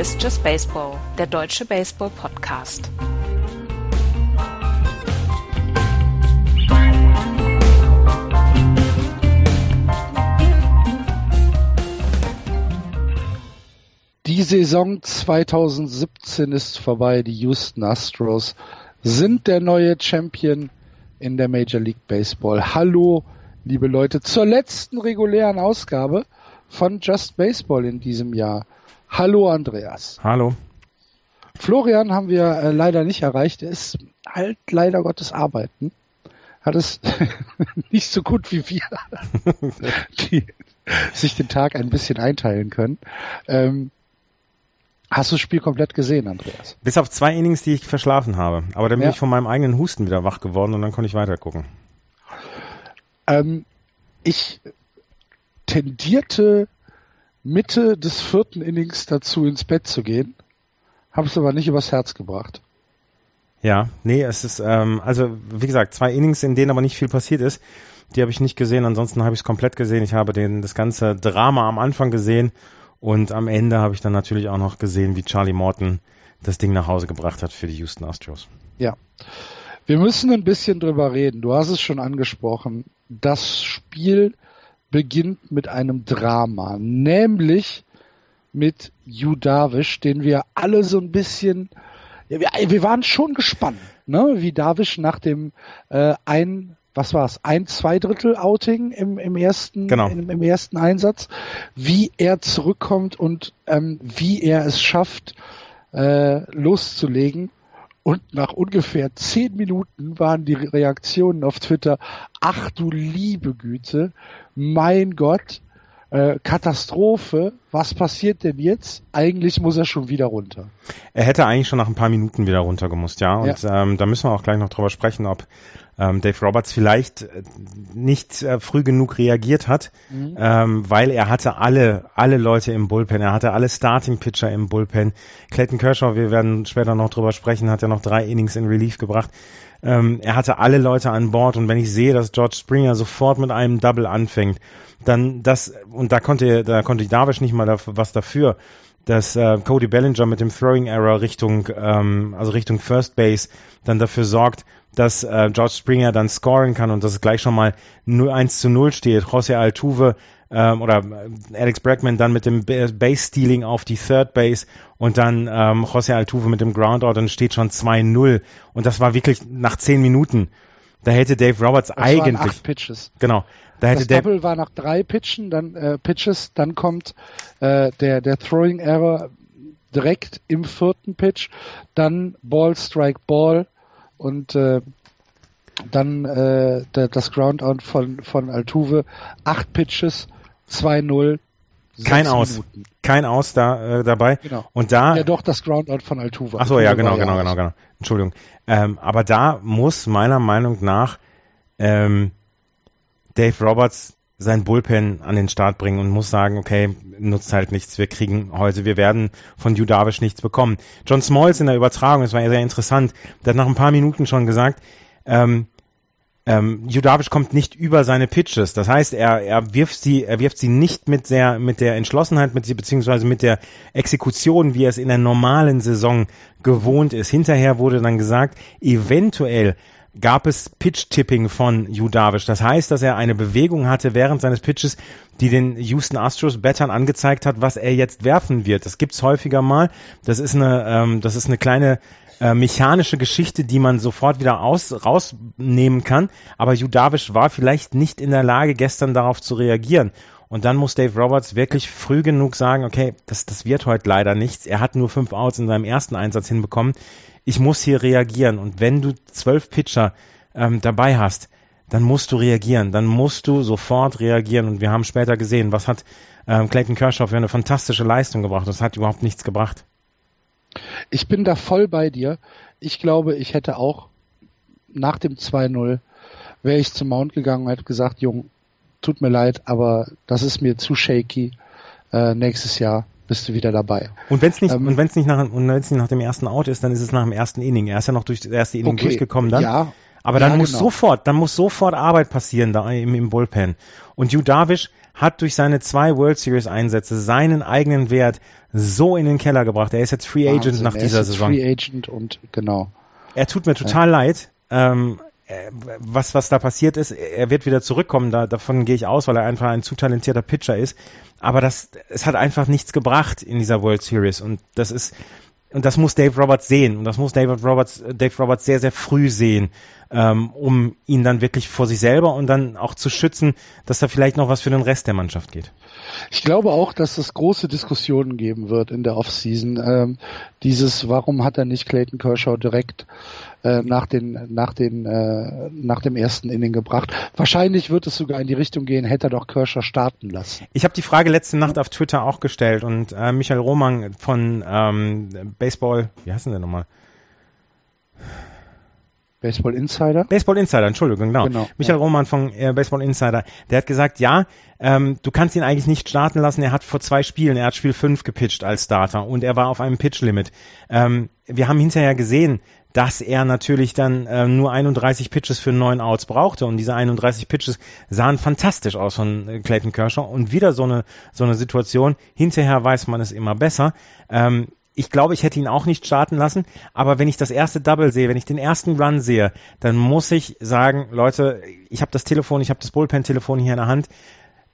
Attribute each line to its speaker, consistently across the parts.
Speaker 1: Ist Just Baseball, der deutsche Baseball-Podcast.
Speaker 2: Die Saison 2017 ist vorbei. Die Houston Astros sind der neue Champion in der Major League Baseball. Hallo, liebe Leute, zur letzten regulären Ausgabe von Just Baseball in diesem Jahr. Hallo, Andreas.
Speaker 3: Hallo.
Speaker 2: Florian haben wir äh, leider nicht erreicht. Er ist halt leider Gottes arbeiten. Hat es nicht so gut wie wir, die sich den Tag ein bisschen einteilen können. Ähm, Hast du das Spiel komplett gesehen, Andreas?
Speaker 3: Bis auf zwei Innings, die ich verschlafen habe. Aber dann bin
Speaker 2: Ja.
Speaker 3: ich von meinem eigenen Husten wieder wach geworden und dann konnte ich weiter gucken.
Speaker 2: Ähm, ich tendierte Mitte des vierten Innings dazu, ins Bett zu gehen, habe es aber nicht übers Herz gebracht.
Speaker 3: Ja, nee, es ist, ähm, also wie gesagt, zwei Innings, in denen aber nicht viel passiert ist. Die habe ich nicht gesehen, ansonsten habe ich es komplett gesehen. Ich habe den, das ganze Drama am Anfang gesehen und am Ende habe ich dann natürlich auch noch gesehen, wie Charlie Morton das Ding nach Hause gebracht hat für die Houston Astros.
Speaker 2: Ja. Wir müssen ein bisschen drüber reden. Du hast es schon angesprochen. Das Spiel beginnt mit einem Drama, nämlich mit Yu Darvish, den wir alle so ein bisschen, ja, wir, wir waren schon gespannt, ne, wie Darvish nach dem äh, ein, was war's, ein Zweidrittel Outing im, im ersten,
Speaker 3: Genau.
Speaker 2: im, im ersten Einsatz, wie er zurückkommt und ähm, wie er es schafft, äh, loszulegen. Und nach ungefähr zehn Minuten waren die Reaktionen auf Twitter, ach du liebe Güte, mein Gott, äh, Katastrophe, was passiert denn jetzt? Eigentlich muss er schon wieder runter.
Speaker 3: Er hätte eigentlich schon nach ein paar Minuten wieder runtergemusst, ja. Und Ähm, da müssen wir auch gleich noch drüber sprechen, ob ähm, Dave Roberts vielleicht äh, nicht äh, früh genug reagiert hat, ähm, weil er hatte alle, alle Leute im Bullpen, er hatte alle Starting Pitcher im Bullpen. Clayton Kershaw, wir werden später noch drüber sprechen, hat ja noch drei Innings in Relief gebracht. Ähm, er hatte alle Leute an Bord und wenn ich sehe, dass George Springer sofort mit einem Double anfängt, dann das und da konnte da konnte Darvish nicht mal dafür, was dafür, dass äh, Cody Bellinger mit dem Throwing Error Richtung ähm, also Richtung First Base dann dafür sorgt, dass äh, George Springer dann scoren kann und dass es gleich schon mal 0, 1 zu 0 steht. José Altuve ähm, oder äh, Alex Bregman dann mit dem Ba- Base Stealing auf die Third Base und dann ähm, José Altuve mit dem Groundout, dann steht schon 2-0 und das war wirklich nach 10 Minuten. Da hätte Dave Roberts
Speaker 2: Das waren
Speaker 3: eigentlich
Speaker 2: acht Pitches.
Speaker 3: genau, da hätte
Speaker 2: Das
Speaker 3: Dave
Speaker 2: Doppel war nach drei Pitchen, dann äh, Pitches, dann kommt äh, der der Throwing Error direkt im vierten Pitch, dann Ball Strike Ball und äh, dann äh, das Groundout von von Altuve, acht Pitches, 2-0,
Speaker 3: kein Aus,
Speaker 2: Minuten.
Speaker 3: kein Aus da äh, dabei
Speaker 2: Genau.
Speaker 3: und da
Speaker 2: Ja, doch das Groundout von Altuve.
Speaker 3: Ach so, ja, genau, genau, genau, genau. Entschuldigung. Ähm, aber da muss meiner Meinung nach ähm, Dave Roberts sein Bullpen an den Start bringen und muss sagen, okay, nutzt halt nichts, wir kriegen heute, wir werden von Yu Darvish nichts bekommen. John Smalls in der Übertragung, das war sehr interessant, der hat nach ein paar Minuten schon gesagt, ähm, ähm, Darvish kommt nicht über seine Pitches. Das heißt, er, er wirft sie, er wirft sie nicht mit der, mit der Entschlossenheit, mit beziehungsweise mit der Exekution, wie er es in der normalen Saison gewohnt ist. Hinterher wurde dann gesagt, eventuell gab es Pitch-Tipping von Yu Darvish. Das heißt, dass er eine Bewegung hatte während seines Pitches, die den Houston Astros Battern angezeigt hat, was er jetzt werfen wird. Das gibt's häufiger mal. Das ist eine, ähm, das ist eine kleine äh, mechanische Geschichte, die man sofort wieder aus, rausnehmen kann. Aber Yu Darvish war vielleicht nicht in der Lage, gestern darauf zu reagieren. Und dann muss Dave Roberts wirklich früh genug sagen, okay, das, das wird heute leider nichts. Er hat nur fünf Outs in seinem ersten Einsatz hinbekommen. Ich muss hier reagieren. Und wenn du zwölf Pitcher ähm, dabei hast, dann musst du reagieren. Dann musst du sofort reagieren. Und wir haben später gesehen, was hat ähm, Clayton Kershaw für eine fantastische Leistung gebracht. Das hat überhaupt nichts gebracht.
Speaker 2: Ich bin da voll bei dir. Ich glaube, ich hätte auch nach dem 2-0 wäre ich zum Mount gegangen und hätte gesagt, Jung, tut mir leid, aber das ist mir zu shaky. Äh, nächstes Jahr bist du wieder dabei.
Speaker 3: Und wenn es nicht,
Speaker 2: Ähm,
Speaker 3: und wenn's nicht nach, und wenn's nicht nach dem ersten Out ist, dann ist es nach dem ersten Inning. Er ist ja noch durch das erste Inning durchgekommen dann.
Speaker 2: Ja,
Speaker 3: Aber dann
Speaker 2: Ja,
Speaker 3: muss
Speaker 2: genau.
Speaker 3: sofort, dann muss sofort Arbeit passieren da im, im Bullpen. Und Yu Darvish hat durch seine zwei World Series Einsätze seinen eigenen Wert so in den Keller gebracht. Er ist jetzt Free Agent
Speaker 2: Wahnsinn.
Speaker 3: nach
Speaker 2: Er ist
Speaker 3: dieser Saison.
Speaker 2: Free Agent und genau.
Speaker 3: Er tut mir total leid. Ähm, äh, was, was da passiert ist, er wird wieder zurückkommen, da, davon gehe ich aus, weil er einfach ein zu talentierter Pitcher ist. Aber das, es hat einfach nichts gebracht in dieser World Series. Und das ist, und das muss Dave Roberts sehen. Und das muss David Roberts, Dave Roberts sehr, sehr früh sehen, ähm, um ihn dann wirklich vor sich selber und dann auch zu schützen, dass da vielleicht noch was für den Rest der Mannschaft geht.
Speaker 2: Ich glaube auch, dass es große Diskussionen geben wird in der Offseason. Ähm, dieses, warum hat er nicht Clayton Kershaw direkt äh, nach den nach den äh, nach dem ersten Inning gebracht? Wahrscheinlich wird es sogar in die Richtung gehen, hätte er doch Kershaw starten lassen.
Speaker 3: Ich habe die Frage letzte Nacht auf Twitter auch gestellt und äh, Michael Romang von ähm, Baseball, wie heißt denn der nochmal?
Speaker 2: Baseball Insider.
Speaker 3: Baseball Insider, Entschuldigung, genau.
Speaker 2: Genau,
Speaker 3: Michael
Speaker 2: ja.
Speaker 3: Roman von äh, Baseball Insider, der hat gesagt, ja, ähm, du kannst ihn eigentlich nicht starten lassen. Er hat vor zwei Spielen, er hat Spiel 5 gepitcht als Starter und er war auf einem Pitch-Limit. Ähm, wir haben hinterher gesehen, dass er natürlich dann ähm, nur 31 Pitches für neun Outs brauchte und diese 31 Pitches sahen fantastisch aus von äh, Clayton Kershaw und wieder so eine so eine Situation. Hinterher weiß man es immer besser. Ähm, ich glaube, ich hätte ihn auch nicht starten lassen, aber wenn ich das erste Double sehe, wenn ich den ersten Run sehe, dann muss ich sagen, Leute, ich habe das Telefon, ich habe das Bullpen-Telefon hier in der Hand,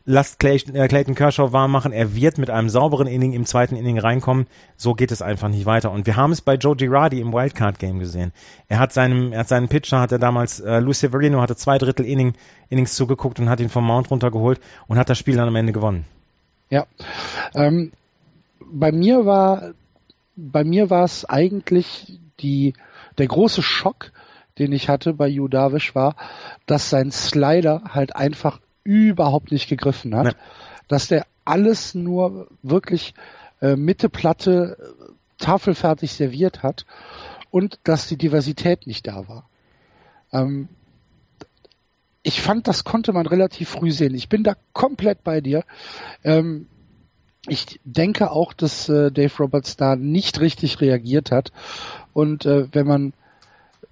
Speaker 3: lasst Clay, äh, Clayton Kershaw warm machen, er wird mit einem sauberen Inning im zweiten Inning reinkommen, so geht es einfach nicht weiter. Und wir haben es bei Joe Girardi im Wildcard-Game gesehen. Er hat seinem, er hat seinen Pitcher, hat er damals, äh, Luis Severino hatte zwei Drittel Inning, Innings zugeguckt und hat ihn vom Mount runtergeholt und hat das Spiel dann am Ende gewonnen.
Speaker 2: Ja. Ähm, bei mir war bei mir war es eigentlich die der große Schock, den ich hatte bei Yu Darvish war, dass sein Slider halt einfach überhaupt nicht gegriffen hat,
Speaker 3: Nee.
Speaker 2: dass der alles nur wirklich äh, Mitte Platte äh, tafelfertig serviert hat und dass die Diversität nicht da war. Ähm, ich fand, das konnte man relativ früh sehen. Ich bin da komplett bei dir. Ähm, ich denke auch, dass äh, Dave Roberts da nicht richtig reagiert hat. Und äh, wenn man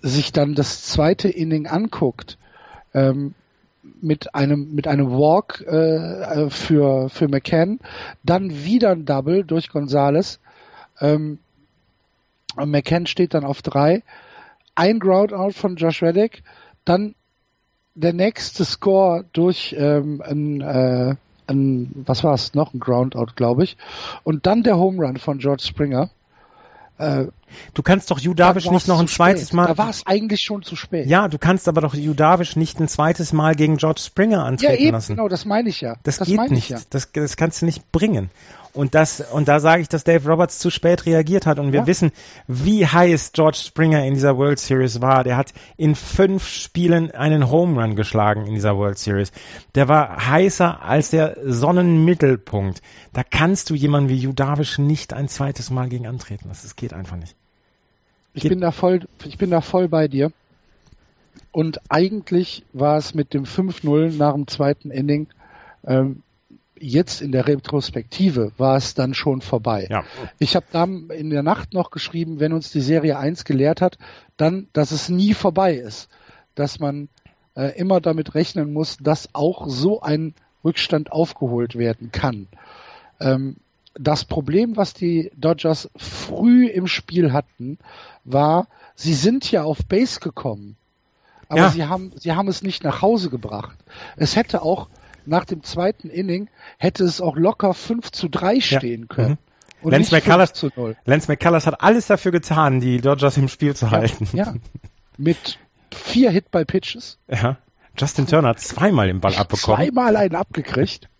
Speaker 2: sich dann das zweite Inning anguckt, ähm, mit einem mit einem Walk äh, für für McCann, dann wieder ein Double durch Gonzales. Ähm, McCann steht dann auf drei, ein Groundout von Josh Reddick, dann der nächste Score durch ähm, ein, äh, ein was war es noch ein Groundout, glaube ich, und dann der Home Run von George Springer. Äh,
Speaker 3: Du kannst doch
Speaker 2: war's
Speaker 3: nicht noch ein zweites
Speaker 2: spät.
Speaker 3: Mal.
Speaker 2: Da war es eigentlich schon zu spät.
Speaker 3: Ja, du kannst aber doch Yu Darvish nicht ein zweites Mal gegen George Springer
Speaker 2: ja
Speaker 3: antreten
Speaker 2: eben,
Speaker 3: lassen.
Speaker 2: genau, das meine ich ja.
Speaker 3: Das,
Speaker 2: das
Speaker 3: geht nicht.
Speaker 2: ich ja.
Speaker 3: Das, das kannst du nicht bringen. Und das, und da sage ich, dass Dave Roberts zu spät reagiert hat. Und wir
Speaker 2: Ja.
Speaker 3: wissen, wie heiß George Springer in dieser World Series war. Der hat in fünf Spielen einen Home Run geschlagen in dieser World Series. Der war heißer als der Sonnenmittelpunkt. Da kannst du jemanden wie Yu Darvish nicht ein zweites Mal gegen antreten. Das, das geht einfach nicht.
Speaker 2: Ich
Speaker 3: Geht-
Speaker 2: bin da voll, ich bin da voll bei dir. Und eigentlich war es mit dem 5-0 nach dem zweiten Inning, ähm, jetzt in der Retrospektive war es dann schon vorbei.
Speaker 3: Ja.
Speaker 2: Ich habe dann in der Nacht noch geschrieben, wenn uns die Serie 1 gelehrt hat, dann, dass es nie vorbei ist. Dass man äh, immer damit rechnen muss, dass auch so ein Rückstand aufgeholt werden kann. Ähm, das Problem, was die Dodgers früh im Spiel hatten, war, sie sind ja auf Base gekommen. Aber
Speaker 3: Ja.
Speaker 2: sie haben, sie haben es nicht nach Hause gebracht. Es hätte auch nach dem zweiten Inning hätte es auch locker 5 zu 3 stehen können.
Speaker 3: Mhm.
Speaker 2: Und
Speaker 3: Lance McCullers-
Speaker 2: 5 zu 0.
Speaker 3: Lance McCullers hat alles dafür getan, die Dodgers im Spiel zu halten.
Speaker 2: Ja. Mit vier Hit by Pitches.
Speaker 3: Ja. Justin Turner hat zweimal den Ball abbekommen.
Speaker 2: Zweimal einen abgekriegt.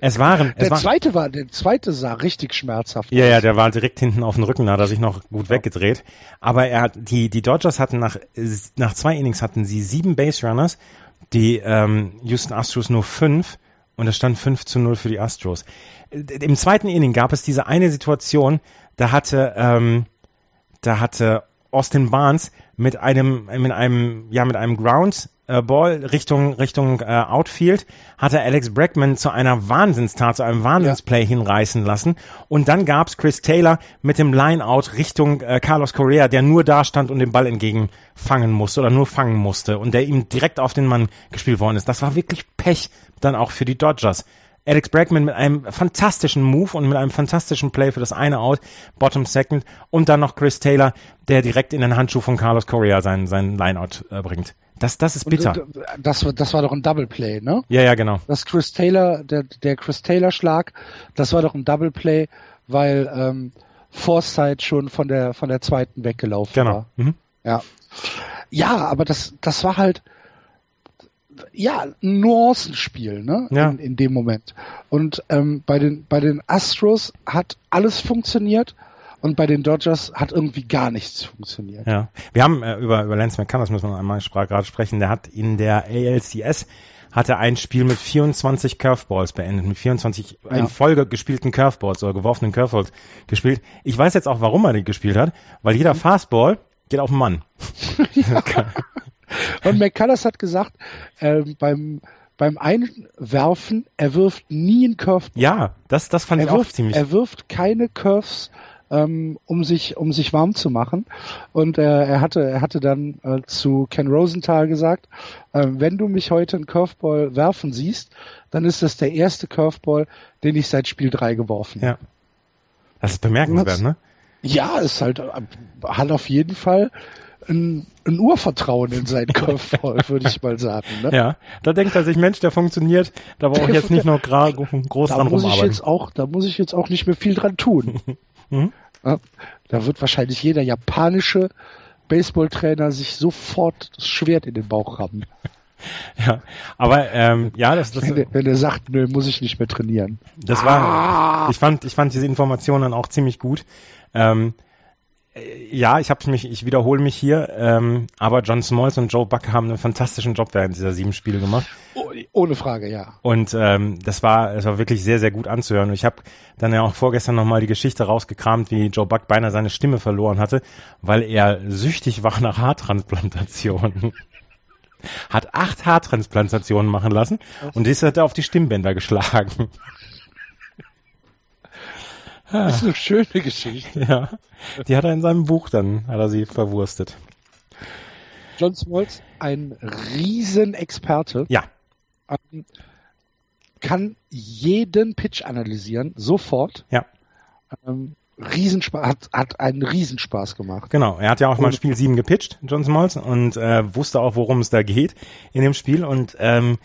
Speaker 3: Es waren, es
Speaker 2: Der zweite war, der zweite sah richtig schmerzhaft
Speaker 3: Ja, ja,
Speaker 2: aus.
Speaker 3: der war direkt hinten auf dem Rücken, da hat er sich noch gut weggedreht. Aber er hat, die, die Dodgers hatten nach, nach zwei Innings hatten sie sieben Base Runners, die ähm, Houston Astros nur fünf und es stand 5 zu 0 für die Astros. Im zweiten Inning gab es diese eine Situation, da hatte, ähm, da hatte Austin Barnes mit einem, mit einem, ja, mit einem Ground äh, Ball Richtung, Richtung äh, Outfield hat er Alex Bregman zu einer Wahnsinnstat, zu einem Wahnsinnsplay ja. hinreißen lassen. Und dann gab's Chris Taylor mit dem Lineout Richtung äh, Carlos Correa, der nur da stand und den Ball entgegenfangen musste oder nur fangen musste und der ihm direkt auf den Mann gespielt worden ist. Das war wirklich Pech dann auch für die Dodgers. Alex Bregman mit einem fantastischen Move und mit einem fantastischen Play für das eine Out, Bottom Second und dann noch Chris Taylor, der direkt in den Handschuh von Carlos Correa seinen, seinen Lineout äh, bringt. Das, das ist bitter. Und,
Speaker 2: das, das war doch ein Double Play, ne?
Speaker 3: Ja, ja, genau.
Speaker 2: Das Chris Taylor, der, der Chris Taylor Schlag, das war doch ein Double Play, weil ähm, Forsyth schon von der von der zweiten weggelaufen genau. war. Mhm. Ja. Ja, aber das, das war halt, ja, ein Nuancenspiel, ne? Ja. In, in dem Moment. Und ähm, bei den bei den Astros hat alles funktioniert und bei den Dodgers hat irgendwie gar nichts funktioniert.
Speaker 3: Ja. Wir haben äh, über über Lance McCullers müssen wir einmal gerade sprechen. Der hat in der ALCS hatte ein Spiel mit 24 Curveballs beendet, mit 24 ja. in Folge gespielten Curveballs oder geworfenen Curveballs gespielt. Ich weiß jetzt auch, warum er die gespielt hat, weil jeder mhm. Fastball geht auf den Mann.
Speaker 2: Ja. Und McCullers hat gesagt, äh, beim beim Einwerfen, er wirft nie einen Curve.
Speaker 3: Ja, das, das fand er ich
Speaker 2: wirft,
Speaker 3: auch ziemlich.
Speaker 2: Er wirft keine Curves, ähm, um sich, um sich warm zu machen. Und äh, er hatte, er hatte dann äh, zu Ken Rosenthal gesagt, äh, wenn du mich heute einen Curveball werfen siehst, dann ist das der erste Curveball, den ich seit Spiel 3 geworfen habe. Ja.
Speaker 3: Das ist bemerkenswert, ne?
Speaker 2: Ja, ist halt, äh, hat auf jeden Fall ein, ein Urvertrauen in seinen Curveball, würde ich mal sagen. Ne?
Speaker 3: Ja, da denkt er sich, Mensch, der funktioniert, da brauche ich jetzt nicht noch groß da dran
Speaker 2: muss
Speaker 3: rumarbeiten.
Speaker 2: Ich jetzt auch, da muss ich jetzt auch nicht mehr viel dran tun. mhm. Ja, da wird wahrscheinlich jeder japanische Baseballtrainer sich sofort das Schwert in den Bauch rammen.
Speaker 3: Ja, aber ähm, ja, das, das
Speaker 2: wenn, wenn er sagt, nö, muss ich nicht mehr trainieren.
Speaker 3: Das war, ah. ich fand, ich fand diese Informationen auch ziemlich gut. Ähm, äh, ja, ich habe mich, ich wiederhole mich hier, ähm, aber John Smalls und Joe Buck haben einen fantastischen Job während dieser sieben Spiele gemacht.
Speaker 2: Oh, ohne Frage, ja.
Speaker 3: Und ähm, das war, es war wirklich sehr, sehr gut anzuhören. Und ich habe dann ja auch vorgestern nochmal die Geschichte rausgekramt, wie Joe Buck beinahe seine Stimme verloren hatte, weil er süchtig war nach Haartransplantationen. hat acht Haartransplantationen machen lassen und das hat er auf die Stimmbänder geschlagen.
Speaker 2: Das ist eine schöne Geschichte.
Speaker 3: Ja, die hat er in seinem Buch dann, hat er sie verwurstet.
Speaker 2: John Smalls, ein Riesenexperte.
Speaker 3: Ja.
Speaker 2: Ähm, kann jeden Pitch analysieren, sofort.
Speaker 3: Ja.
Speaker 2: Ähm, Riesenspaß, hat, hat einen Riesenspaß gemacht.
Speaker 3: Genau, er hat ja auch mal Spiel 7 gepitcht, John Smalls, und äh, wusste auch, worum es da geht in dem Spiel. Und ähm,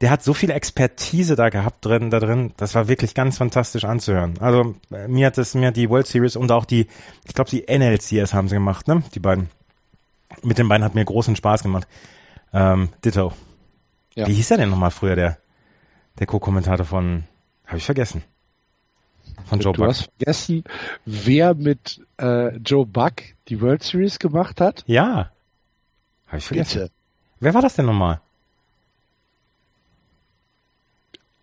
Speaker 3: der hat so viel Expertise da gehabt drin, da drin. Das war wirklich ganz fantastisch anzuhören. Also äh, mir hat es mir die World Series und auch die, ich glaube die NLCS haben sie gemacht, ne? Die beiden. Mit den beiden hat mir großen Spaß gemacht. Ähm, Ditto. Ja. Wie hieß er denn nochmal früher, der, der Co-Kommentator von, habe ich vergessen.
Speaker 2: Von Joe du Buck. Du hast vergessen, wer mit äh, Joe Buck die World Series gemacht hat?
Speaker 3: Ja. Habe ich vergessen. Bitte. Wer war das denn nochmal?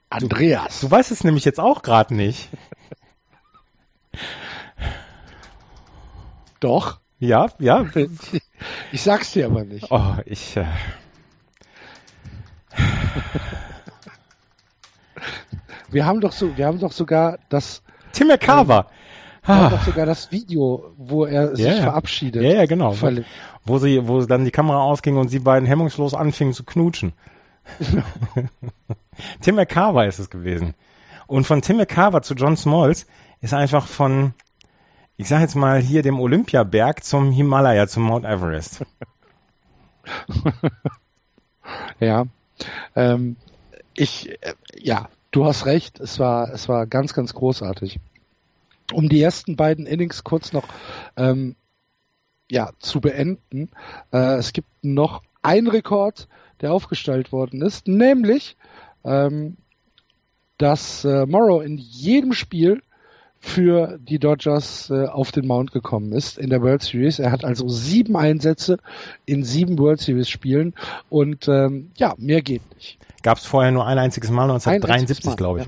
Speaker 2: Andreas.
Speaker 3: Du, du weißt es nämlich jetzt auch gerade nicht.
Speaker 2: Doch.
Speaker 3: Ja, ja.
Speaker 2: Ich sag's dir aber nicht.
Speaker 3: Oh, ich. Äh...
Speaker 2: Wir haben doch so, wir haben doch sogar das.
Speaker 3: Tim McCarver.
Speaker 2: Ähm, wir haben doch sogar das Video, wo er sich ja, verabschiedet.
Speaker 3: Ja, ja, genau. Wo sie, wo dann die Kamera ausging und sie beiden hemmungslos anfingen zu knutschen. Tim McCarver ist es gewesen. Und von Tim McCarver zu John Smalls ist einfach von, ich sag jetzt mal hier dem Olympiaberg zum Himalaya, zum Mount Everest.
Speaker 2: ja. Ähm, ich, äh, ja, du hast recht. Es war, es war ganz, ganz großartig. Um die ersten beiden Innings kurz noch ähm, ja, zu beenden. Äh, es gibt noch einen Rekord, der aufgestellt worden ist, nämlich, ähm, dass äh, Morrow in jedem Spiel für die Dodgers äh, auf den Mount gekommen ist in der World Series. Er hat also sieben Einsätze in sieben World Series Spielen und ähm, ja, mehr geht nicht.
Speaker 3: Gab es vorher nur ein einziges Mal 1973, glaube ich.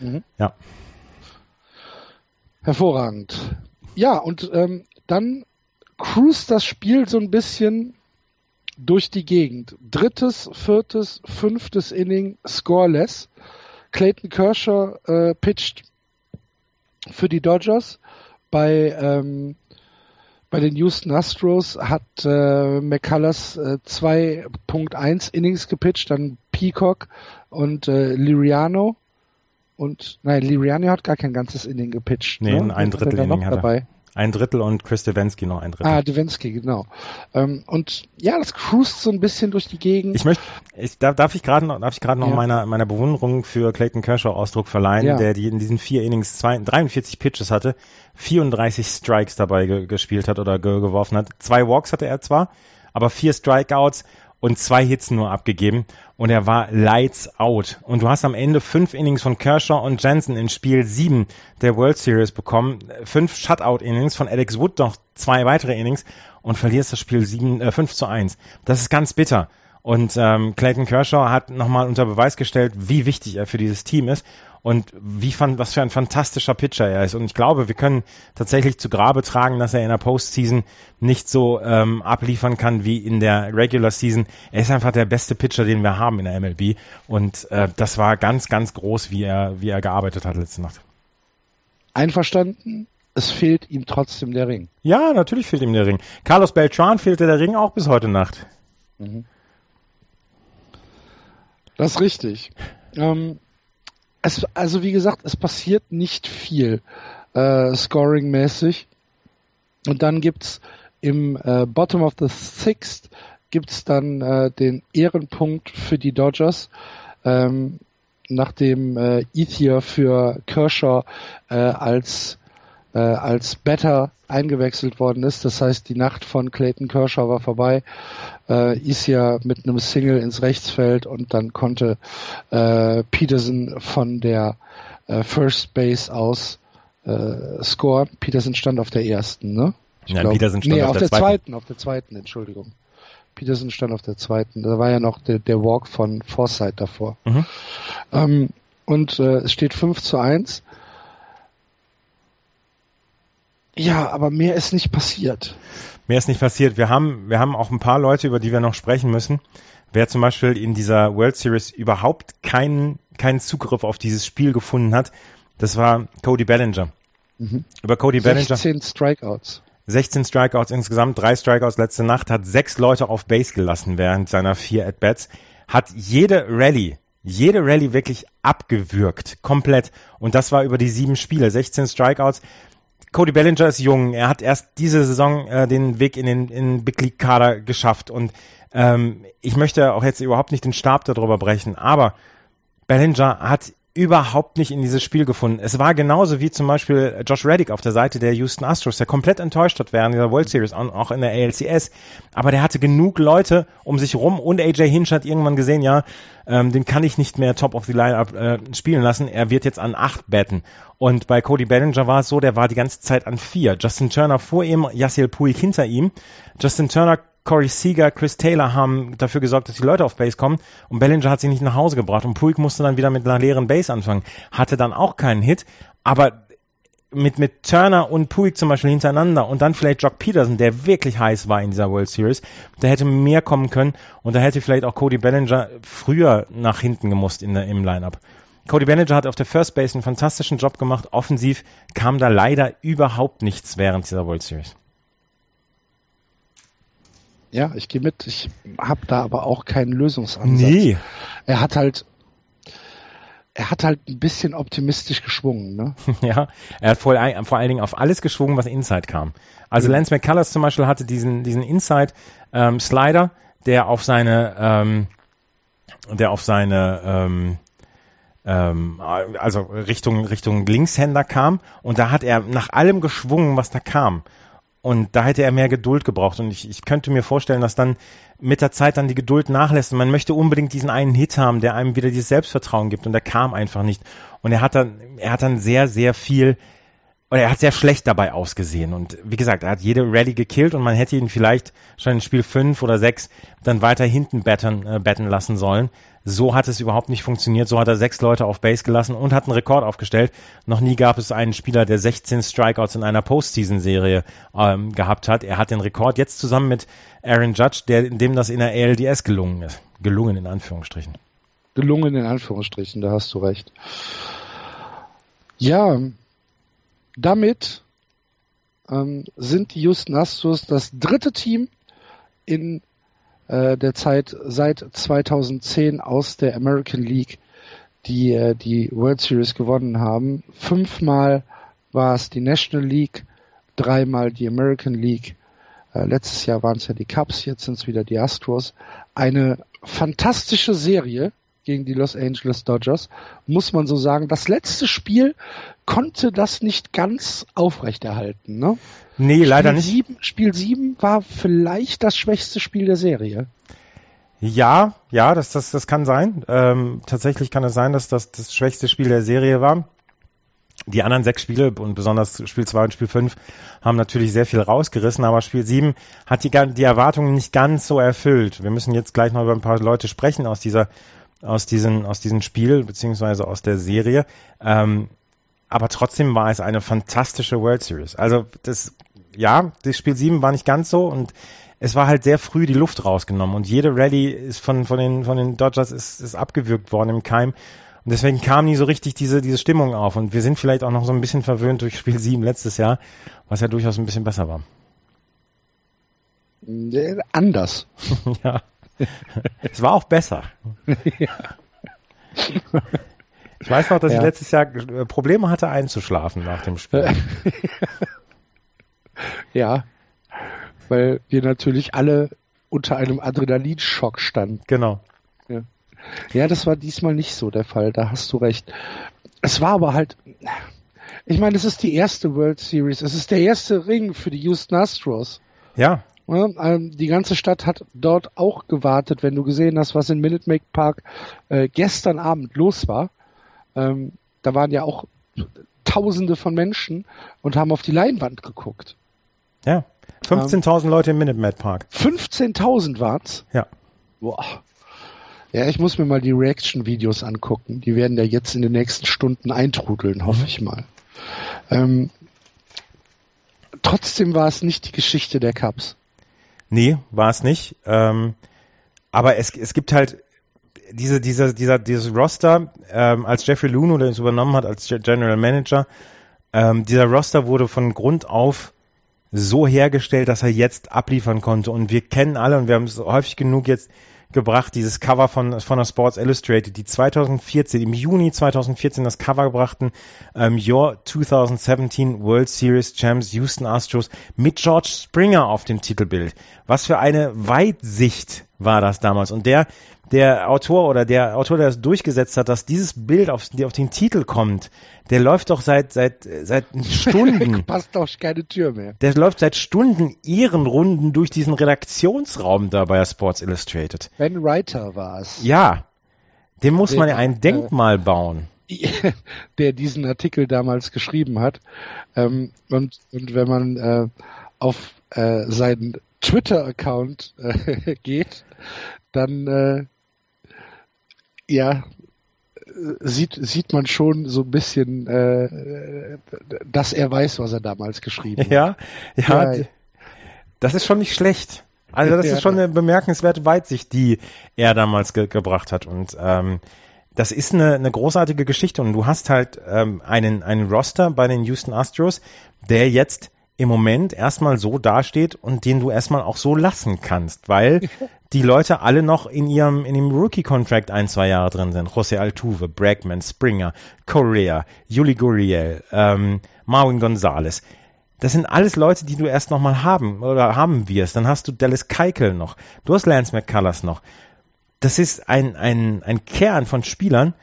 Speaker 3: Ja. Mhm. ja.
Speaker 2: Hervorragend. Ja, und ähm, dann cruist das Spiel so ein bisschen durch die Gegend. Drittes, viertes, fünftes Inning scoreless. Clayton Kershaw äh, pitcht für die Dodgers. Bei, ähm, bei den Houston Astros hat äh, McCullers äh, 2.1 Innings gepitcht, dann Peacock und äh, Liriano. Und nein, Liriano hat gar kein ganzes Inning gepitcht.
Speaker 3: Nee,
Speaker 2: ne?
Speaker 3: ein Drittel Inning hat er.
Speaker 2: dabei.
Speaker 3: Ein Drittel und Chris Devensky noch ein Drittel.
Speaker 2: Ah, Devensky, genau. Ähm, und ja, das cruist so ein bisschen durch die Gegend.
Speaker 3: Ich möchte, ich, darf, darf ich gerade noch, darf ich gerade noch
Speaker 2: Ja.
Speaker 3: meiner, meiner Bewunderung für Clayton Kershaw Ausdruck verleihen,
Speaker 2: Ja.
Speaker 3: der die in diesen vier Innings zwei, 43 Pitches hatte, 34 Strikes dabei ge, gespielt hat oder ge, geworfen hat. Zwei Walks hatte er zwar, aber vier Strikeouts und zwei Hits nur abgegeben und er war lights out. Und du hast am Ende fünf Innings von Kershaw und Jensen in Spiel sieben der World Series bekommen, fünf Shutout-Innings von Alex Wood, noch zwei weitere Innings und verlierst das Spiel sieben, äh, 5 zu 1. Das ist ganz bitter. Und ähm, Clayton Kershaw hat nochmal unter Beweis gestellt, wie wichtig er für dieses Team ist und wie fan, was für ein fantastischer Pitcher er ist. Und ich glaube, wir können tatsächlich zu Grabe tragen, dass er in der Postseason nicht so ähm, abliefern kann wie in der Regular Season. Er ist einfach der beste Pitcher, den wir haben in der MLB. Und äh, das war ganz, ganz groß, wie er, wie er gearbeitet hat letzte Nacht.
Speaker 2: Einverstanden, es fehlt ihm trotzdem der Ring.
Speaker 3: Ja, natürlich fehlt ihm der Ring. Carlos Beltran fehlte der Ring auch bis heute Nacht.
Speaker 2: Das ist richtig. Ähm, es, also wie gesagt, es passiert nicht viel äh, scoring-mäßig. Und dann gibt's im äh, Bottom of the Sixth gibt's dann äh, den Ehrenpunkt für die Dodgers, ähm, nachdem äh, Ethier für Kershaw äh, als äh, als Better eingewechselt worden ist. Das heißt, die Nacht von Clayton Kershaw war vorbei. Äh, Isia mit einem Single ins Rechtsfeld und dann konnte äh, Peterson von der äh, First Base aus äh, scoren. Peterson stand auf der ersten, ne? Ich
Speaker 3: Nein, Peterson stand
Speaker 2: nee,
Speaker 3: auf
Speaker 2: auf,
Speaker 3: der
Speaker 2: der,
Speaker 3: zweiten.
Speaker 2: zweiten. Auf der zweiten, Entschuldigung. Peterson stand auf der zweiten. Da war ja noch der, der Walk von Forsyth davor.
Speaker 3: Mhm.
Speaker 2: Ähm, und äh, es steht 5 zu 1. Ja, aber mehr ist nicht passiert.
Speaker 3: Mehr ist nicht passiert. Wir haben, wir haben auch ein paar Leute, über die wir noch sprechen müssen. Wer zum Beispiel in dieser World Series überhaupt keinen, keinen Zugriff auf dieses Spiel gefunden hat, das war Cody Bellinger.
Speaker 2: Mhm.
Speaker 3: Über Cody Bellinger,
Speaker 2: 16 Strikeouts.
Speaker 3: 16 Strikeouts insgesamt, drei Strikeouts letzte Nacht, hat sechs Leute auf Base gelassen während seiner vier At-Bats, hat jede Rallye, jede Rallye wirklich abgewürgt, komplett. Und das war über die sieben Spiele, 16 Strikeouts. Cody Bellinger ist jung. Er hat erst diese Saison äh, den Weg in den, in Big League Kader geschafft. Und ähm, ich möchte auch jetzt überhaupt nicht den Stab darüber brechen, aber Bellinger hat überhaupt nicht in dieses Spiel gefunden. Es war genauso wie zum Beispiel Josh Reddick auf der Seite der Houston Astros, der komplett enttäuscht hat während dieser World Series, auch in der ALCS. Aber der hatte genug Leute um sich rum und AJ Hinch hat irgendwann gesehen, ja, ähm, den kann ich nicht mehr top of the lineup äh, spielen lassen. Er wird jetzt an acht betten. Und bei Cody Bellinger war es so, der war die ganze Zeit an vier. Justin Turner vor ihm, Yasiel Puig hinter ihm. Justin Turner Corey Seager, Chris Taylor haben dafür gesorgt, dass die Leute auf Base kommen und Bellinger hat sie nicht nach Hause gebracht und Puig musste dann wieder mit einer leeren Base anfangen. Hatte dann auch keinen Hit, aber mit, mit Turner und Puig zum Beispiel hintereinander und dann vielleicht Jock Peterson, der wirklich heiß war in dieser World Series, da hätte mehr kommen können und da hätte vielleicht auch Cody Bellinger früher nach hinten gemusst in der, im Lineup. Cody Bellinger hat auf der First Base einen fantastischen Job gemacht. Offensiv kam da leider überhaupt nichts während dieser World Series.
Speaker 2: Ja, ich gehe mit. Ich habe da aber auch keinen Lösungsansatz. Er hat halt, er hat halt ein bisschen optimistisch geschwungen, ne?
Speaker 3: Ja, er hat vor, vor allen Dingen auf alles geschwungen, was Inside kam. Also
Speaker 2: Mhm.
Speaker 3: Lance McCullers zum Beispiel hatte diesen, diesen Inside ähm, Slider, der auf seine, ähm, der auf seine, ähm, ähm, also Richtung, Richtung Linkshänder kam und da hat er nach allem geschwungen, was da kam. Und da hätte er mehr Geduld gebraucht. Und ich, ich könnte mir vorstellen, dass dann mit der Zeit dann die Geduld nachlässt. Und man möchte unbedingt diesen einen Hit haben, der einem wieder dieses Selbstvertrauen gibt. Und der kam einfach nicht. Und er hat dann, er hat dann sehr, sehr viel oder er hat sehr schlecht dabei ausgesehen. Und wie gesagt, er hat jede Rallye gekillt und man hätte ihn vielleicht schon in Spiel 5 oder 6 dann weiter hinten battern, äh, batten lassen sollen. So hat es überhaupt nicht funktioniert. So hat er sechs Leute auf Base gelassen und hat einen Rekord aufgestellt. Noch nie gab es einen Spieler, der 16 Strikeouts in einer Postseason-Serie ähm, gehabt hat. Er hat den Rekord jetzt zusammen mit Aaron Judge, der, dem das in der ALDS gelungen ist. Gelungen in Anführungsstrichen.
Speaker 2: Gelungen in Anführungsstrichen, da hast du recht. Ja, damit ähm, sind die Houston Astros das dritte Team in äh, der Zeit seit 2010 aus der American League, die äh, die World Series gewonnen haben. Fünfmal war es die National League, dreimal die American League. Äh, letztes Jahr waren es ja die Cubs, jetzt sind es wieder die Astros. Eine fantastische Serie gegen die Los Angeles Dodgers, muss man so sagen. Das letzte Spiel konnte das nicht ganz aufrechterhalten. Ne?
Speaker 3: Nee,
Speaker 2: Spiel
Speaker 3: leider nicht.
Speaker 2: 7, Spiel 7 war vielleicht das schwächste Spiel der Serie.
Speaker 3: Ja, ja, das, das, das kann sein. Ähm, tatsächlich kann es sein, dass das das schwächste Spiel der Serie war. Die anderen sechs Spiele und besonders Spiel 2 und Spiel 5 haben natürlich sehr viel rausgerissen, aber Spiel 7 hat die, die Erwartungen nicht ganz so erfüllt. Wir müssen jetzt gleich noch über ein paar Leute sprechen aus dieser aus diesem, aus diesem Spiel, beziehungsweise aus der Serie. Ähm, aber trotzdem war es eine fantastische World Series. Also das, ja, das Spiel 7 war nicht ganz so und es war halt sehr früh die Luft rausgenommen und jede Rallye ist von, von den, von den Dodgers ist, ist abgewürgt worden im Keim. Und deswegen kam nie so richtig diese, diese Stimmung auf. Und wir sind vielleicht auch noch so ein bisschen verwöhnt durch Spiel 7 letztes Jahr, was ja durchaus ein bisschen besser war.
Speaker 2: Anders.
Speaker 3: ja. es war auch besser. ja. Ich weiß noch, dass ja. ich letztes Jahr Probleme hatte einzuschlafen nach dem Spiel.
Speaker 2: ja, weil wir natürlich alle unter einem Adrenalinschock standen.
Speaker 3: Genau.
Speaker 2: Ja. ja, das war diesmal nicht so der Fall, da hast du recht. Es war aber halt, ich meine, es ist die erste World Series, es ist der erste Ring für die Houston Astros.
Speaker 3: Ja.
Speaker 2: Ähm, die ganze Stadt hat dort auch gewartet, wenn du gesehen hast, was in Minute Maid Park äh, gestern Abend los war. Ähm, da waren ja auch Tausende von Menschen und haben auf die Leinwand geguckt.
Speaker 3: Ja, 15.000 ähm, Leute im Minute Maid Park.
Speaker 2: 15.000 waren's?
Speaker 3: Ja.
Speaker 2: Boah. Ja, ich muss mir mal die Reaction-Videos angucken. Die werden ja jetzt in den nächsten Stunden eintrudeln, hoffe mhm. ich mal. Ähm, trotzdem war es nicht die Geschichte der Cups.
Speaker 3: Nee, war es nicht. Ähm, aber es, es gibt halt diese, diese, dieser, dieses Roster, ähm, als Jeffrey Luno das übernommen hat als General Manager, ähm, dieser Roster wurde von Grund auf so hergestellt, dass er jetzt abliefern konnte. Und wir kennen alle, und wir haben es häufig genug jetzt gebracht, dieses Cover von, von der Sports Illustrated, die 2014, im Juni 2014 das Cover gebrachten ähm, Your 2017 World Series Champs Houston Astros mit George Springer auf dem Titelbild. Was für eine Weitsicht war das damals. Und der der Autor oder der Autor, der es durchgesetzt hat, dass dieses Bild auf, auf den Titel kommt, der läuft doch seit, seit, seit Stunden.
Speaker 2: Passt doch keine Tür mehr.
Speaker 3: Der läuft seit Stunden Ehrenrunden durch diesen Redaktionsraum da bei Sports Illustrated.
Speaker 2: Ben Writer war es.
Speaker 3: Ja. Dem muss der, man ja ein äh, Denkmal äh, bauen.
Speaker 2: Der diesen Artikel damals geschrieben hat. Ähm, und, und wenn man äh, auf äh, seinen Twitter-Account äh, geht, dann äh, ja, sieht, sieht man schon so ein bisschen, äh, dass er weiß, was er damals geschrieben hat.
Speaker 3: Ja, ja, ja. das ist schon nicht schlecht. Also das ja, ist schon eine bemerkenswerte Weitsicht, die er damals ge gebracht hat. Und ähm, das ist eine, eine großartige Geschichte. Und du hast halt ähm, einen, einen Roster bei den Houston Astros, der jetzt im Moment erstmal so dasteht und den du erstmal auch so lassen kannst, weil die Leute alle noch in ihrem in dem Rookie-Contract ein, zwei Jahre drin sind. José Altuve, Bregman, Springer, Correa, Yuli Gurriel, ähm, Marvin Gonzalez. Das sind alles Leute, die du erst nochmal haben oder haben wirst. Dann hast du Dallas Keikel noch. Du hast Lance McCullers noch. Das ist ein, ein, ein Kern von Spielern,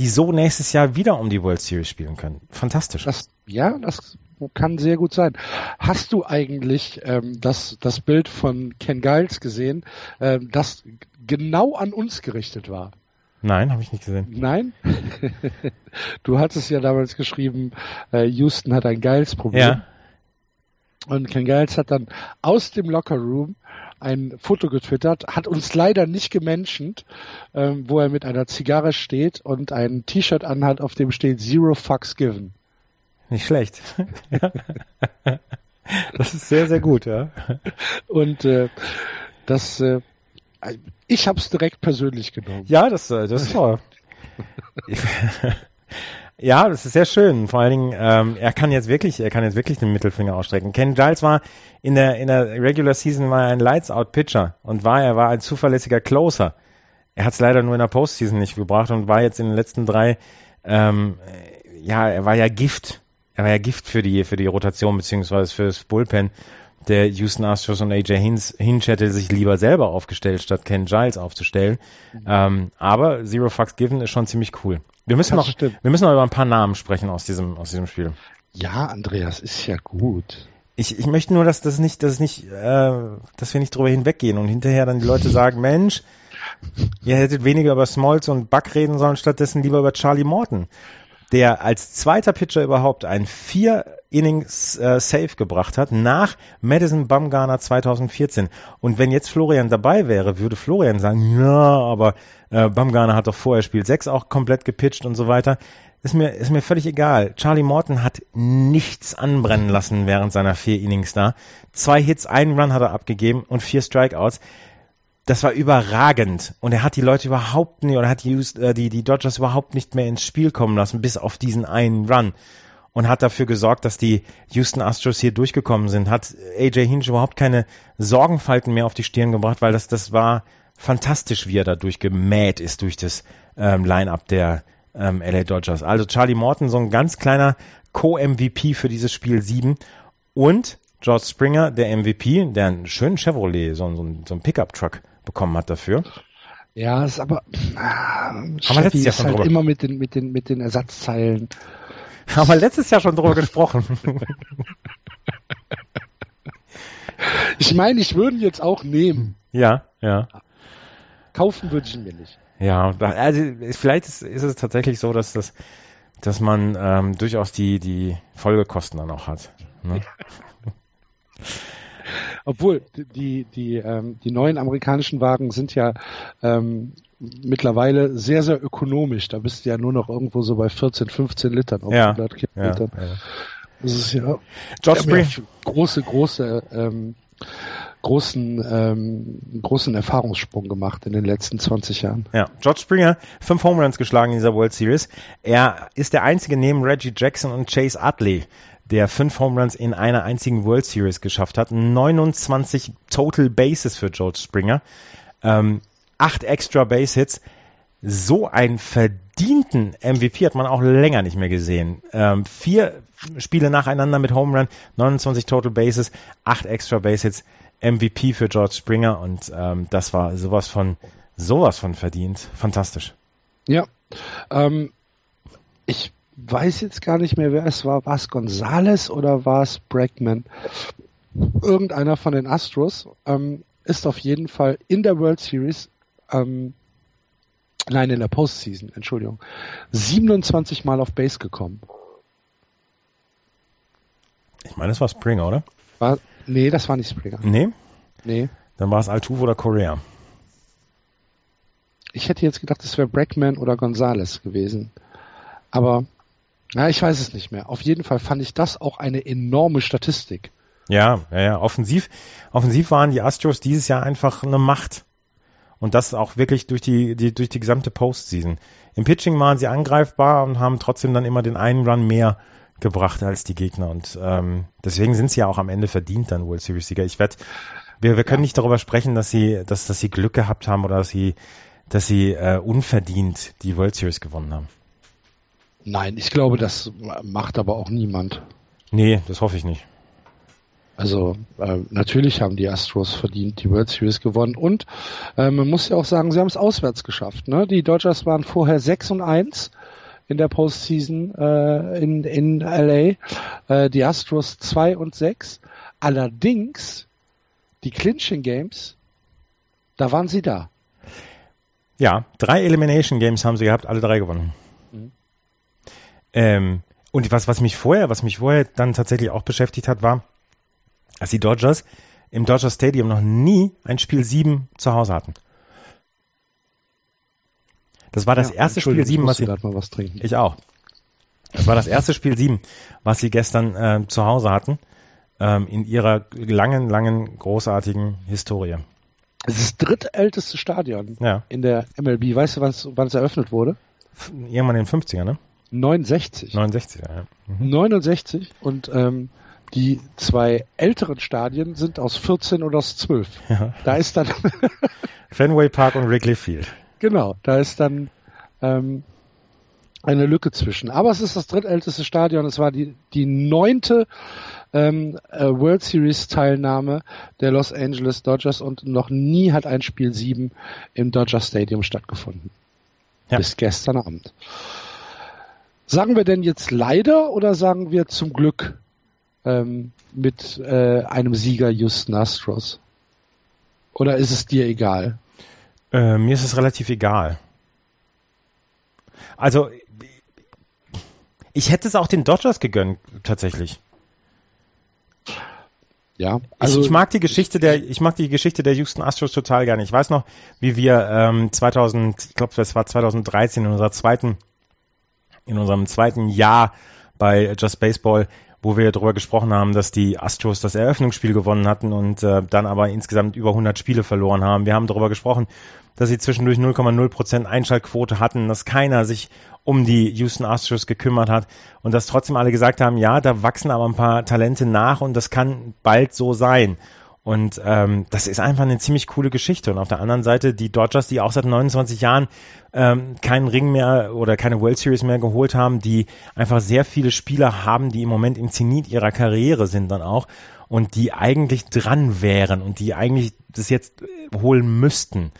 Speaker 3: die so nächstes Jahr wieder um die World Series spielen können. Fantastisch.
Speaker 2: Das, ja, das kann sehr gut sein. Hast du eigentlich ähm, das, das Bild von Ken Giles gesehen, ähm, das genau an uns gerichtet war?
Speaker 3: Nein, habe ich nicht gesehen.
Speaker 2: Nein? du hattest ja damals geschrieben, äh, Houston hat ein geiles Problem.
Speaker 3: Ja.
Speaker 2: Und Ken Giles hat dann aus dem Lockerroom ein Foto getwittert, hat uns leider nicht gemenschent, ähm, wo er mit einer Zigarre steht und ein T-Shirt anhat, auf dem steht Zero Fucks Given.
Speaker 3: Nicht schlecht. das ist sehr, sehr gut, ja.
Speaker 2: Und äh, das, äh, ich habe es direkt persönlich genommen.
Speaker 3: Ja, das, äh, das ist toll. ja, das ist sehr schön. Vor allen Dingen, ähm, er kann jetzt wirklich, er kann jetzt wirklich den Mittelfinger ausstrecken. Ken Giles war in der in der Regular Season war er ein Lights Out Pitcher und war er war ein zuverlässiger Closer. Er hat es leider nur in der Postseason nicht gebracht und war jetzt in den letzten drei, ähm, ja, er war ja Gift. Er war ja Gift für die für die Rotation beziehungsweise für das Bullpen der Houston Astros und AJ Hinch, Hinch hätte sich lieber selber aufgestellt, statt Ken Giles aufzustellen. Mhm. Ähm, aber Zero Fucks Given ist schon ziemlich cool. Wir müssen das noch, stimmt. wir müssen noch über ein paar Namen sprechen aus diesem, aus diesem Spiel.
Speaker 2: Ja, Andreas, ist ja gut.
Speaker 3: Ich, ich möchte nur, dass das nicht, dass nicht, äh, dass wir nicht drüber hinweggehen und hinterher dann die Leute sagen, Mensch, ihr hättet weniger über Smolz und Buck reden sollen, stattdessen lieber über Charlie Morton, der als zweiter Pitcher überhaupt ein vier Innings äh, Save gebracht hat nach Madison Bumgarner 2014. Und wenn jetzt Florian dabei wäre, würde Florian sagen, ja, aber äh, Bumgarner hat doch vorher Spiel 6 auch komplett gepitcht und so weiter. Ist mir, ist mir völlig egal. Charlie Morton hat nichts anbrennen lassen während seiner vier Innings da. Zwei Hits, einen Run hat er abgegeben und vier Strikeouts. Das war überragend. Und er hat die Leute überhaupt nicht, oder hat die, äh, die, die Dodgers überhaupt nicht mehr ins Spiel kommen lassen, bis auf diesen einen Run und hat dafür gesorgt, dass die Houston Astros hier durchgekommen sind. Hat AJ Hinch überhaupt keine Sorgenfalten mehr auf die Stirn gebracht, weil das, das war fantastisch, wie er da durchgemäht ist durch das ähm, Line-up der ähm, LA Dodgers. Also Charlie Morton, so ein ganz kleiner Co-MVP für dieses Spiel 7 und George Springer, der MVP, der einen schönen Chevrolet, so, so, so einen Pickup-Truck bekommen hat dafür.
Speaker 2: Ja, ist aber ah, Haben wir letztes Jahr schon halt drüber. immer mit den, mit den, mit den Ersatzteilen.
Speaker 3: Haben wir letztes Jahr schon drüber gesprochen.
Speaker 2: Ich meine, ich würde ihn jetzt auch nehmen.
Speaker 3: Ja, ja.
Speaker 2: Kaufen würde ich ihn mir nicht.
Speaker 3: Ja, also vielleicht ist, ist es tatsächlich so, dass das, dass man ähm, durchaus die die Folgekosten dann auch hat. Ne?
Speaker 2: Obwohl die die ähm, die neuen amerikanischen Wagen sind ja ähm, mittlerweile sehr, sehr ökonomisch. Da bist du ja nur noch irgendwo so bei 14, 15 Litern
Speaker 3: auf ja, 100 Kilometern. Ja, ja.
Speaker 2: Das ist ja, George Spring. große, große, ähm, großen, ähm, großen Erfahrungssprung gemacht in den letzten 20 Jahren.
Speaker 3: Ja, George Springer, fünf Home Runs geschlagen in dieser World Series. Er ist der einzige neben Reggie Jackson und Chase Utley, der fünf Home Runs in einer einzigen World Series geschafft hat. 29 Total Bases für George Springer. Ähm, acht extra Base Hits. So einen verdienten MVP hat man auch länger nicht mehr gesehen. Ähm, vier Spiele nacheinander mit Home Run, 29 Total Bases, acht extra Base Hits, MVP für George Springer und ähm, das war sowas von sowas von verdient. Fantastisch.
Speaker 2: Ja. Ähm, ich weiß jetzt gar nicht mehr, wer es war. War es Gonzales oder war es Bregman? Irgendeiner von den Astros ähm, ist auf jeden Fall in der World Series ähm, nein, in der Postseason, Entschuldigung, 27 Mal auf Base gekommen.
Speaker 3: Ich meine, das war Springer, oder?
Speaker 2: War, nee, das war nicht Springer.
Speaker 3: Nee?
Speaker 2: Nee.
Speaker 3: Dann war es Altuve oder Korea.
Speaker 2: Ich hätte jetzt gedacht, es wäre Brackman oder Gonzales gewesen. Aber, na, ich weiß es nicht mehr. Auf jeden Fall fand ich das auch eine enorme Statistik.
Speaker 3: Ja, ja, ja. Offensiv, offensiv waren die Astros dieses Jahr einfach eine Macht. Und das auch wirklich durch die, die, durch die gesamte Postseason. Im Pitching waren sie angreifbar und haben trotzdem dann immer den einen Run mehr gebracht als die Gegner. Und ähm, deswegen sind sie ja auch am Ende verdient dann World Series Sieger. Ich werde, wir, wir können ja. nicht darüber sprechen, dass sie, dass, dass sie Glück gehabt haben oder dass sie, dass sie äh, unverdient die World Series gewonnen haben.
Speaker 2: Nein, ich glaube, das macht aber auch niemand.
Speaker 3: Nee, das hoffe ich nicht.
Speaker 2: Also äh, natürlich haben die Astros verdient die World Series gewonnen und äh, man muss ja auch sagen, sie haben es auswärts geschafft. Ne? Die Dodgers waren vorher 6 und 1 in der Postseason äh, in, in LA, äh, die Astros 2 und 6. Allerdings die Clinching Games, da waren sie da.
Speaker 3: Ja, drei Elimination Games haben sie gehabt, alle drei gewonnen. Ähm, und was, was mich vorher, was mich vorher dann tatsächlich auch beschäftigt hat, war, dass die Dodgers im Dodger Stadium noch nie ein Spiel 7 zu Hause hatten. Das war das
Speaker 2: Ja,
Speaker 3: erste Spiel
Speaker 2: Entschuldigung,
Speaker 3: 7,
Speaker 2: ich
Speaker 3: was sie.
Speaker 2: was trinken.
Speaker 3: Ich auch. Das war das erste Spiel 7, was sie gestern äh, zu Hause hatten, ähm, in ihrer langen, langen, großartigen Historie.
Speaker 2: Es ist das drittälteste Stadion
Speaker 3: Ja.
Speaker 2: in der MLB. Weißt du, wann es eröffnet wurde?
Speaker 3: Irgendwann in den 50er, ne?
Speaker 2: 69.
Speaker 3: 69er, ja. Mhm.
Speaker 2: 69 und ähm, die zwei älteren Stadien sind aus 14 und aus 12.
Speaker 3: ja.
Speaker 2: Da ist dann,
Speaker 3: Fenway Park und Wrigley Field.
Speaker 2: genau, da ist dann ähm, eine Lücke zwischen. Aber es ist das drittälteste Stadion. Es war die, die neunte ähm, äh, World Series Teilnahme der Los Angeles Dodgers und noch nie hat ein Spiel 7 im Dodger Stadium stattgefunden.
Speaker 3: Ja.
Speaker 2: Bis gestern Abend. Sagen wir denn jetzt leider oder sagen wir zum Glück ähm, mit äh, einem Sieger Houston Astros? Oder ist es dir egal?
Speaker 3: Äh, mir ist es relativ egal. Also, ich hätte es auch den Dodgers gegönnt, tatsächlich.
Speaker 2: Ja,
Speaker 3: Also ich, mag die Geschichte der, ich mag die Geschichte der Houston Astros total gerne. Ich weiß noch, wie wir ähm, 2000, ich glaube, das war 2013 in unserer zweiten, in unserem zweiten Jahr bei Just Baseball, wo wir darüber gesprochen haben, dass die Astros das Eröffnungsspiel gewonnen hatten und äh, dann aber insgesamt über 100 Spiele verloren haben. Wir haben darüber gesprochen, dass sie zwischendurch 0,0% Einschaltquote hatten, dass keiner sich um die Houston Astros gekümmert hat und dass trotzdem alle gesagt haben, ja, da wachsen aber ein paar Talente nach und das kann bald so sein. Und ähm, das ist einfach eine ziemlich coole Geschichte. Und auf der anderen Seite die Dodgers, die auch seit 29 Jahren ähm, keinen Ring mehr oder keine World Series mehr geholt haben, die einfach sehr viele Spieler haben, die im Moment im Zenit ihrer Karriere sind dann auch und die eigentlich dran wären und die eigentlich das jetzt äh, holen müssten,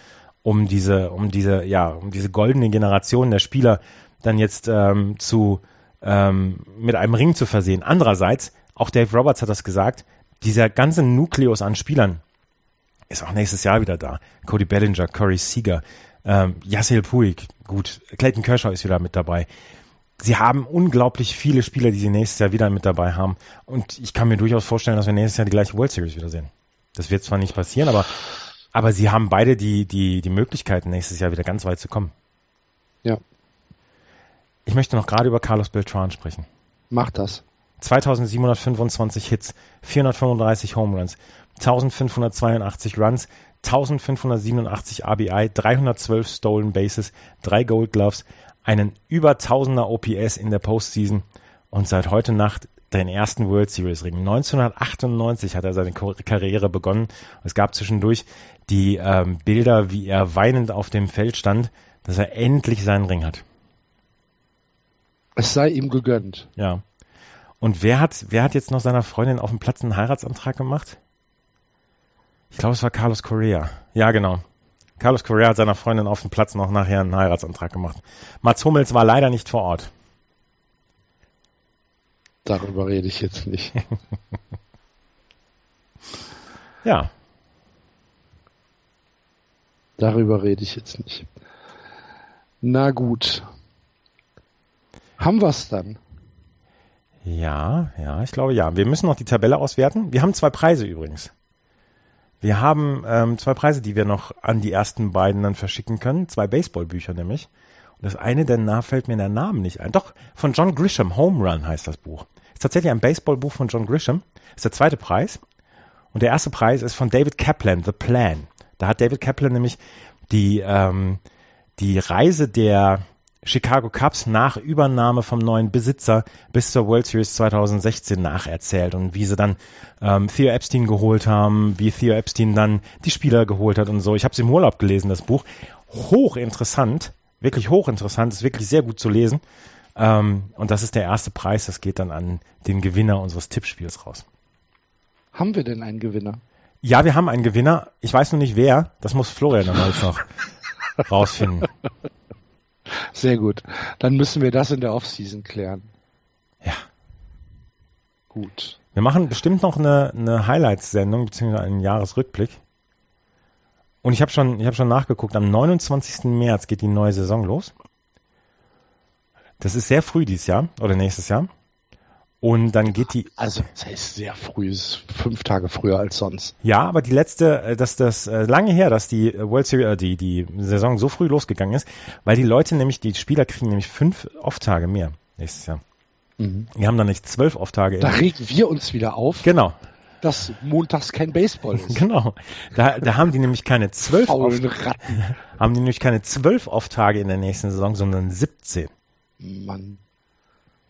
Speaker 3: um diese, um diese, ja, um diese goldene Generation der Spieler dann jetzt ähm, zu ähm, mit einem Ring zu versehen. Andererseits, auch Dave Roberts hat das gesagt, dieser ganze Nukleus an Spielern ist auch nächstes Jahr wieder da. Cody Bellinger, Corey Seager, ähm, Yasiel Puig, gut, Clayton Kershaw ist wieder mit dabei. Sie haben unglaublich viele Spieler, die sie nächstes Jahr wieder mit dabei haben. Und ich kann mir durchaus vorstellen, dass wir nächstes Jahr die gleiche World Series wiedersehen. Das wird zwar nicht passieren, aber, aber sie haben beide die, die, die Möglichkeiten, nächstes Jahr wieder ganz weit zu kommen.
Speaker 2: Ja.
Speaker 3: Ich möchte noch gerade über Carlos Beltran sprechen.
Speaker 2: Mach das.
Speaker 3: 2725 Hits, 435 Home Runs, 1582 Runs, 1587 RBI, 312 Stolen Bases, drei Gold Gloves, einen über 1000er OPS in der Postseason und seit heute Nacht den ersten World Series Ring. 1998 hat er seine Karriere begonnen. Es gab zwischendurch die ähm, Bilder, wie er weinend auf dem Feld stand, dass er endlich seinen Ring hat.
Speaker 2: Es sei ihm gegönnt.
Speaker 3: Ja. Und wer hat, wer hat jetzt noch seiner Freundin auf dem Platz einen Heiratsantrag gemacht? Ich glaube, es war Carlos Correa. Ja, genau. Carlos Correa hat seiner Freundin auf dem Platz noch nachher einen Heiratsantrag gemacht. Mats Hummels war leider nicht vor Ort.
Speaker 2: Darüber rede ich jetzt nicht.
Speaker 3: Ja,
Speaker 2: Darüber rede ich jetzt nicht. Na gut. Haben wir's dann?
Speaker 3: Ja, ja, ich glaube ja. Wir müssen noch die Tabelle auswerten. Wir haben zwei Preise übrigens. Wir haben ähm, zwei Preise, die wir noch an die ersten beiden dann verschicken können. Zwei Baseballbücher nämlich. Und das eine, Name fällt mir der Name nicht ein. Doch, von John Grisham, Home Run heißt das Buch. Ist tatsächlich ein Baseballbuch von John Grisham. Ist der zweite Preis. Und der erste Preis ist von David Kaplan, The Plan. Da hat David Kaplan nämlich die, ähm, die Reise der Chicago Cubs nach Übernahme vom neuen Besitzer bis zur World Series 2016 nacherzählt und wie sie dann ähm, Theo Epstein geholt haben, wie Theo Epstein dann die Spieler geholt hat und so. Ich habe es im Urlaub gelesen, das Buch. Hochinteressant, wirklich hochinteressant, ist wirklich sehr gut zu lesen. Ähm, und das ist der erste Preis, das geht dann an den Gewinner unseres Tippspiels raus.
Speaker 2: Haben wir denn einen Gewinner?
Speaker 3: Ja, wir haben einen Gewinner. Ich weiß nur nicht wer. Das muss Florian dann heute noch rausfinden.
Speaker 2: Sehr gut. Dann müssen wir das in der Offseason klären.
Speaker 3: Ja.
Speaker 2: Gut.
Speaker 3: Wir machen bestimmt noch eine, eine Highlights-Sendung, beziehungsweise einen Jahresrückblick. Und ich habe schon, ich hab schon nachgeguckt, am 29. März geht die neue Saison los. Das ist sehr früh dieses Jahr oder nächstes Jahr. Und dann geht die.
Speaker 2: Also, das heißt sehr früh, es ist fünf Tage früher als sonst.
Speaker 3: Ja, aber die letzte, äh, dass das äh, lange her, dass die World Series, äh, die die Saison so früh losgegangen ist, weil die Leute nämlich, die Spieler kriegen nämlich fünf Off-Tage mehr nächstes Jahr.
Speaker 2: Mhm.
Speaker 3: Wir haben dann nicht zwölf Off-Tage.
Speaker 2: Da regen wir uns wieder auf,
Speaker 3: Genau,
Speaker 2: dass montags kein Baseball ist.
Speaker 3: genau. Da, da haben die nämlich keine zwölf Off,
Speaker 2: Faulen Ratten.
Speaker 3: haben die nämlich keine zwölf Off-Tage in der nächsten Saison, sondern 17.
Speaker 2: Mann.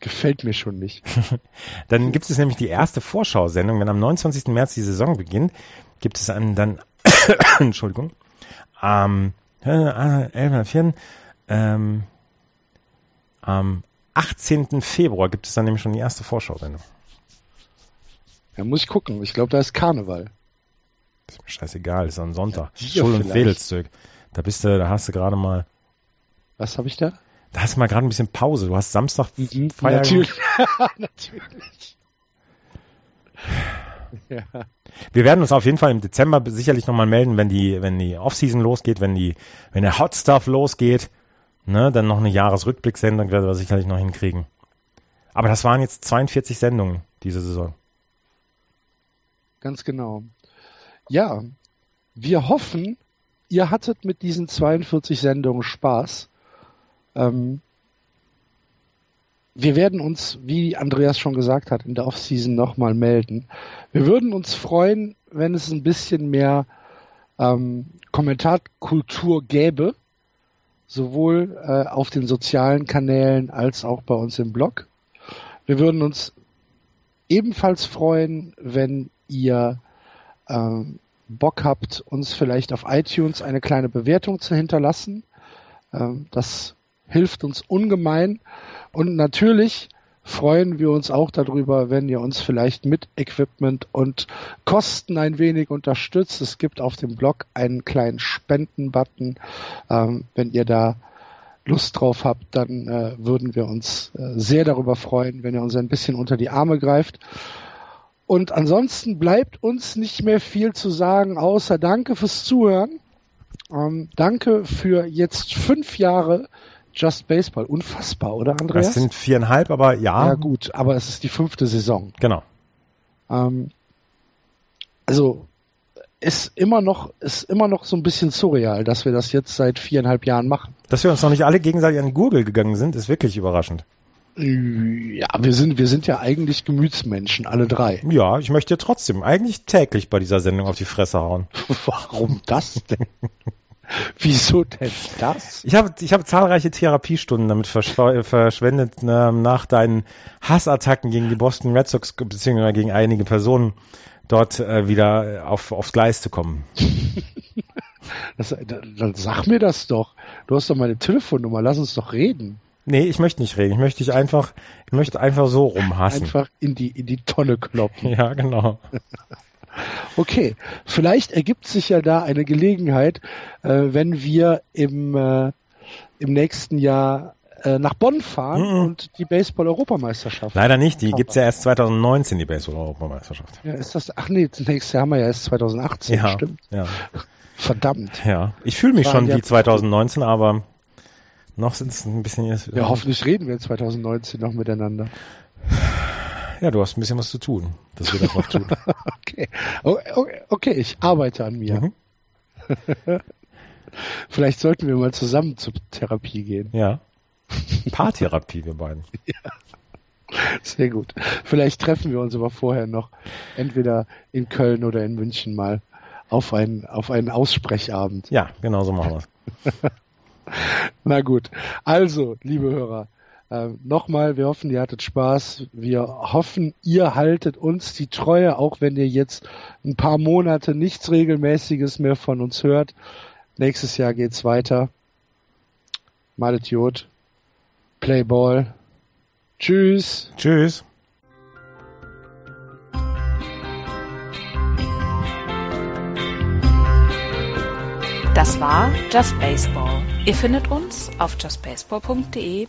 Speaker 2: Gefällt mir schon nicht.
Speaker 3: Dann gibt es nämlich die erste Vorschau-Sendung. Wenn am 29. März die Saison beginnt, gibt es einen dann, Entschuldigung, am äh, 11. Ähm, am 18. Februar gibt es dann nämlich schon die erste Vorschau-Sendung.
Speaker 2: Ja, muss ich gucken. Ich glaube, da ist Karneval.
Speaker 3: Ist mir scheißegal, ist am Sonntag.
Speaker 2: Ja,
Speaker 3: Schul- und. Wedelstück. Da bist du, da hast du gerade mal,
Speaker 2: Was habe ich da?
Speaker 3: Da hast du mal gerade ein bisschen Pause. Du hast Samstag
Speaker 2: Mhm,
Speaker 3: Feier
Speaker 2: Natürlich. Natürlich. Ja.
Speaker 3: Wir werden uns auf jeden Fall im Dezember sicherlich nochmal melden, wenn die, wenn die Offseason losgeht, wenn die, wenn der Hot Stuff losgeht, ne, dann noch eine Jahresrückblicksendung werden wir sicherlich noch hinkriegen. Aber das waren jetzt 42 Sendungen diese Saison.
Speaker 2: Ganz genau. Ja, wir hoffen, ihr hattet mit diesen 42 Sendungen Spaß. Ähm, wir werden uns, wie Andreas schon gesagt hat, in der Offseason nochmal melden. Wir würden uns freuen, wenn es ein bisschen mehr ähm, Kommentarkultur gäbe, sowohl äh, auf den sozialen Kanälen als auch bei uns im Blog. Wir würden uns ebenfalls freuen, wenn ihr ähm, Bock habt, uns vielleicht auf iTunes eine kleine Bewertung zu hinterlassen. Ähm, das hilft uns ungemein. Und natürlich freuen wir uns auch darüber, wenn ihr uns vielleicht mit Equipment und Kosten ein wenig unterstützt. Es gibt auf dem Blog einen kleinen Spenden-Button. Ähm, wenn ihr da Lust drauf habt, dann äh, würden wir uns äh, sehr darüber freuen, wenn ihr uns ein bisschen unter die Arme greift. Und ansonsten bleibt uns nicht mehr viel zu sagen, außer Danke fürs Zuhören. Ähm, danke für jetzt fünf Jahre Just Baseball. Unfassbar, oder Andreas?
Speaker 3: Das sind viereinhalb, aber ja,
Speaker 2: ja gut, aber es ist die fünfte Saison.
Speaker 3: genau.
Speaker 2: Ähm, also ist immer noch ist immer noch so ein bisschen surreal, dass wir das jetzt seit viereinhalb Jahren machen.
Speaker 3: Dass wir uns noch nicht alle gegenseitig an Gurgel gegangen sind, ist wirklich überraschend.
Speaker 2: Ja, wir sind wir sind ja eigentlich Gemütsmenschen, alle drei.
Speaker 3: Ja, ich möchte trotzdem eigentlich täglich bei dieser Sendung auf die Fresse hauen.
Speaker 2: Warum das denn? Wieso denn das?
Speaker 3: Ich habe ich habe zahlreiche Therapiestunden damit verschw- verschwendet, ähm, nach deinen Hassattacken gegen die Boston Red Sox beziehungsweise gegen einige Personen dort äh, wieder auf, aufs Gleis zu kommen.
Speaker 2: das? Dann sag mir das doch. Du hast doch meine Telefonnummer, lass uns doch reden.
Speaker 3: Nee, ich möchte nicht reden. Ich möchte dich einfach, ich möchte einfach so rumhassen.
Speaker 2: Einfach in die, in die Tonne kloppen.
Speaker 3: Ja, genau.
Speaker 2: Okay, vielleicht ergibt sich ja da eine Gelegenheit, äh, wenn wir im, äh, im nächsten Jahr äh, nach Bonn fahren
Speaker 3: Mhm.
Speaker 2: und die Baseball-Europameisterschaft.
Speaker 3: Leider nicht. Die gibt's ja erst 2019, die Baseball-Europameisterschaft.
Speaker 2: Ja, ist das, ach nee, das nächste Jahr haben wir ja erst 2018,
Speaker 3: Ja,
Speaker 2: stimmt.
Speaker 3: ja,
Speaker 2: Verdammt.
Speaker 3: ja. Ich fühle mich schon wie 2019, aber noch sind es ein bisschen.
Speaker 2: Ja, hoffentlich reden wir 2019 noch miteinander.
Speaker 3: Ja, du hast ein bisschen was zu tun, dass wir das noch tun.
Speaker 2: Okay. Okay, okay, ich arbeite an mir.
Speaker 3: Mhm.
Speaker 2: Vielleicht sollten wir mal zusammen zur Therapie gehen.
Speaker 3: Ja. Paartherapie, wir beiden.
Speaker 2: Sehr gut. Vielleicht treffen wir uns aber vorher noch entweder in Köln oder in München mal auf einen, auf einen Aussprechabend.
Speaker 3: Ja, genau so machen wir's.
Speaker 2: Na gut. Also, liebe Hörer, äh, nochmal, wir hoffen, ihr hattet Spaß. Wir hoffen, ihr haltet uns die Treue, auch wenn ihr jetzt ein paar Monate nichts Regelmäßiges mehr von uns hört. Nächstes Jahr geht's weiter. Malet Jod. Play Ball. Tschüss.
Speaker 3: Tschüss.
Speaker 1: Das war Just Baseball. Ihr findet uns auf justbaseball.de,